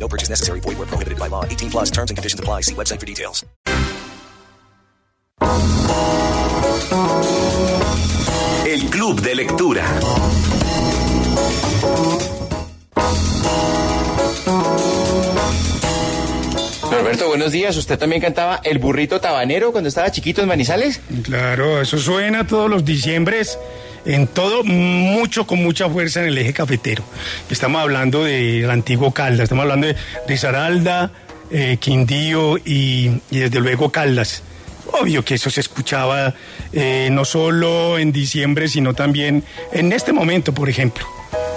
No purchase necessary. Void where prohibited by law. 18 plus terms and conditions apply. See website for details. El Club de Lectura. Roberto, buenos días. ¿Usted también cantaba El Burrito Tabanero cuando estaba chiquito en Manizales? Claro, eso suena todos los diciembres, en todo, mucho, con mucha fuerza en el eje cafetero. Estamos hablando del antiguo Caldas, estamos hablando de Risaralda, eh, Quindío y, y desde luego Caldas. Obvio que eso se escuchaba eh, no solo en diciembre, sino también en este momento, por ejemplo.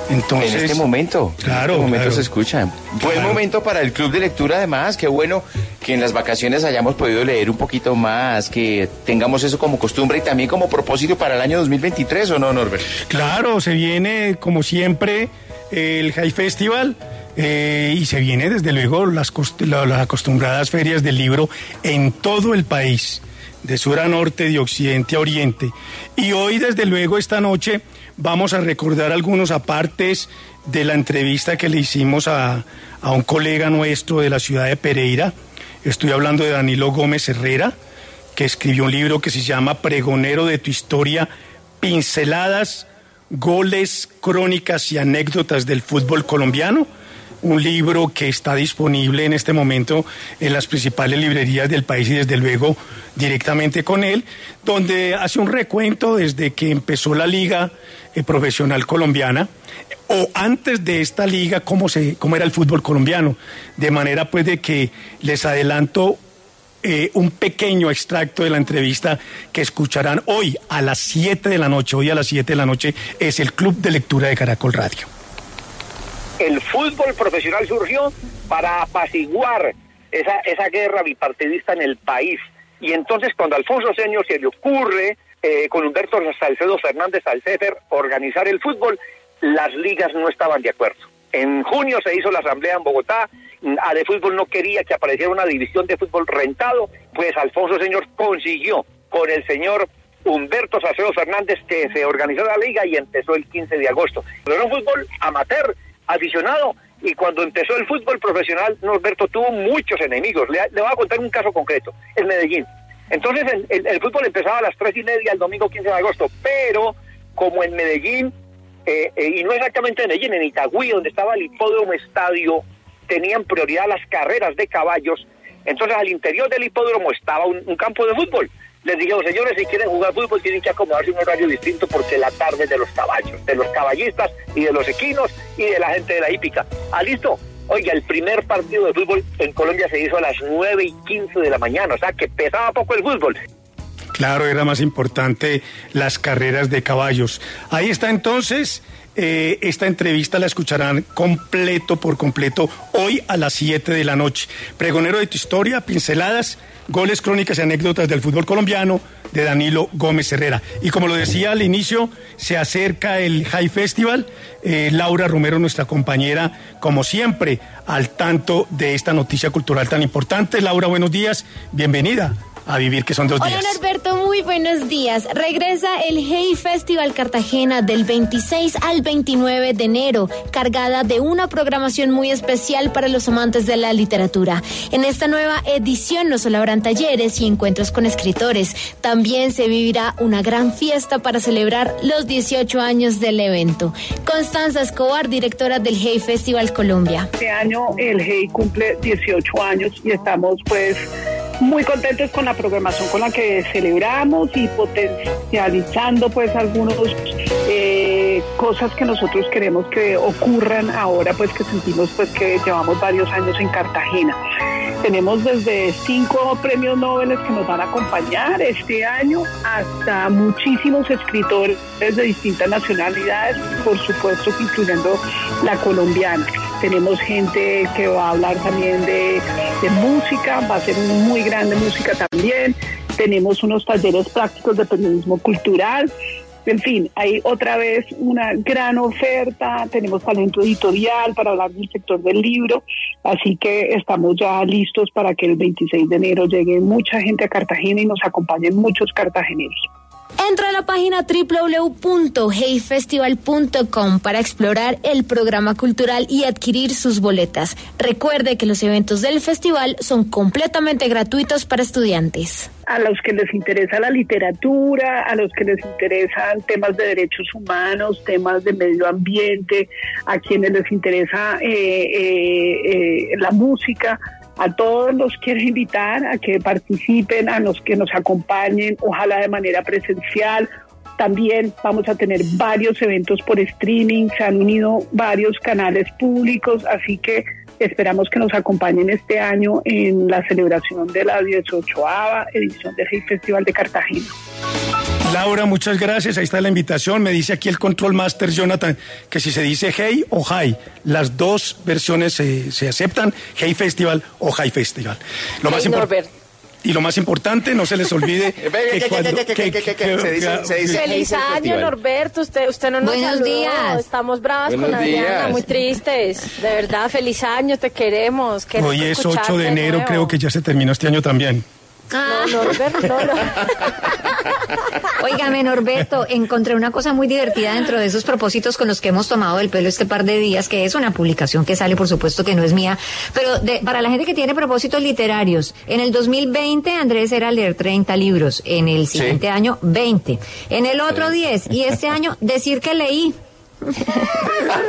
Entonces, en este momento. Claro, En este momento claro. se escucha. Buen Claro. momento para el club de lectura, además. Qué bueno que en las vacaciones hayamos podido leer un poquito más, que tengamos eso como costumbre y también como propósito para el año 2023, ¿o no, Norbert? Claro, se viene como siempre el High Festival eh, y se viene desde luego las, cost- la- las acostumbradas ferias del libro en todo el país, de sur a norte, de occidente a oriente. Y hoy desde luego esta noche vamos a recordar algunos apartes de la entrevista que le hicimos a, a un colega nuestro de la ciudad de Pereira. Estoy hablando de Danilo Gómez Herrera que escribió un libro que se llama Pregonero de tu historia, pinceladas, goles, crónicas y anécdotas del fútbol colombiano. Un libro que está disponible en este momento en las principales librerías del país y desde luego directamente con él, donde hace un recuento desde que empezó la liga eh, profesional colombiana o antes de esta liga cómo se cómo era el fútbol colombiano, de manera pues de que les adelanto eh, un pequeño extracto de la entrevista que escucharán hoy a las 7 de la noche. Hoy a las 7 de la noche es el Club de Lectura de Caracol Radio. El fútbol profesional surgió para apaciguar esa, esa guerra bipartidista en el país. Y entonces cuando Alfonso Señor se le ocurre, eh, con Humberto Salcedo Fernández Alcéter, organizar el fútbol, las ligas no estaban de acuerdo. En junio se hizo la asamblea en Bogotá, a de fútbol no quería que apareciera una división de fútbol rentado, pues Alfonso Señor consiguió con el señor Humberto Salcedo Fernández que se organizó la liga y empezó el 15 de agosto. Pero era un fútbol amateur, aficionado, y cuando empezó el fútbol profesional, Norberto tuvo muchos enemigos. Le, voy a contar un caso concreto, el Medellín. Entonces el, fútbol empezaba a las tres y media el domingo 15 de agosto, pero como en Medellín, eh, eh, y no exactamente en Medellín, en Itagüí, donde estaba el hipódromo estadio, tenían prioridad las carreras de caballos, entonces al interior del hipódromo estaba un campo de fútbol. Les dijeron, señores, si quieren jugar fútbol tienen que acomodarse un horario distinto porque la tarde de los caballos, de los caballistas y de los equinos y de la gente de la hípica. Ah, listo. Oiga, el primer partido de fútbol en Colombia se hizo a las 9 y 15 de la mañana, o sea que pesaba poco el fútbol. Claro, era más importante las carreras de caballos. Ahí está entonces. Eh, esta entrevista la escucharán completo por completo hoy a las 7 de la noche. Pregonero de tu historia, pinceladas, goles, crónicas y anécdotas del fútbol colombiano de Danilo Gómez Herrera. Y como lo decía al inicio, se acerca el High Festival. Eh, Laura Romero, nuestra compañera, como siempre, al tanto de esta noticia cultural tan importante. Laura, buenos días. Bienvenida a Vivir, que son dos Hola días. Norberto, muy buenos días. Regresa el Hey Festival Cartagena del 26 al 29 de enero, cargada de una programación muy especial para los amantes de la literatura. En esta nueva edición no solo habrán talleres y encuentros con escritores, también se vivirá una gran fiesta para celebrar los 18 años del evento. Constanza Escobar, directora del Hey Festival Colombia. Este año el GEI cumple 18 años y estamos pues muy contentos con la programación con la que celebramos y potencializando pues algunos eh, cosas que nosotros queremos que ocurran ahora pues que sentimos pues que llevamos varios años en Cartagena. Tenemos desde cinco premios Nobel que nos van a acompañar este año hasta muchísimos escritores de distintas nacionalidades, por supuesto incluyendo la colombiana. Tenemos gente que va a hablar también de, música, va a ser muy grande música también. Tenemos unos talleres prácticos de periodismo cultural. En fin, hay otra vez una gran oferta, tenemos talento editorial para hablar del sector del libro, así que estamos ya listos para que el 26 de enero llegue mucha gente a Cartagena y nos acompañen muchos cartageneros. Entra a la página www.heyfestival.com para explorar el programa cultural y adquirir sus boletas. Recuerde que los eventos del festival son completamente gratuitos para estudiantes. A los que les interesa la literatura, a los que les interesan temas de derechos humanos, temas de medio ambiente, a quienes les interesa eh, eh, eh, la música, a todos los quiero invitar a que participen, a los que nos acompañen, ojalá de manera presencial. También vamos a tener varios eventos por streaming, se han unido varios canales públicos, así que esperamos que nos acompañen este año en la celebración de la 18ava edición del Festival de Cartagena. Laura, muchas gracias. Ahí está la invitación. Me dice aquí el Control Master Jonathan que si se dice Hey o Hi, las dos versiones se, se aceptan, Hey Festival o Hi Festival. Lo más importante. Y lo más importante, no se les olvide que cuando... Feliz año, Norberto. Usted, usted no nos Buenos saludó. días. Estamos bravas Buenos con Adriana, días. muy tristes. De verdad, feliz año, te queremos. Qué Hoy es 8 escucharte de enero, nuevo. creo que ya se terminó este año también. No, Norberto, no, no. Óigame, Norberto, encontré una cosa muy divertida dentro de esos propósitos con los que hemos tomado el pelo este par de días, que es una publicación que sale, por supuesto, que no es mía, pero de- para la gente que tiene propósitos literarios, en el 2020 Andrés era leer 30 libros, en el siguiente año 20, en el otro 10 y este año decir que leí.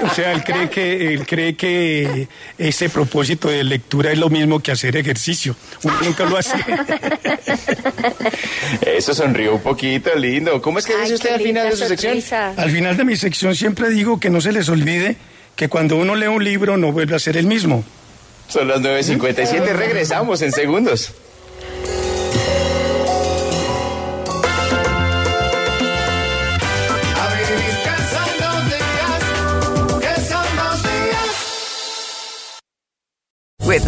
O sea, él cree que él cree que ese propósito de lectura es lo mismo que hacer ejercicio. Uno nunca lo hace. Eso sonrió un poquito, lindo. ¿Cómo es que Ay, dice usted al final de su sección? Al final de mi sección siempre digo que no se les olvide que cuando uno lee un libro no vuelve a ser el mismo. Son las 9.57, regresamos en segundos.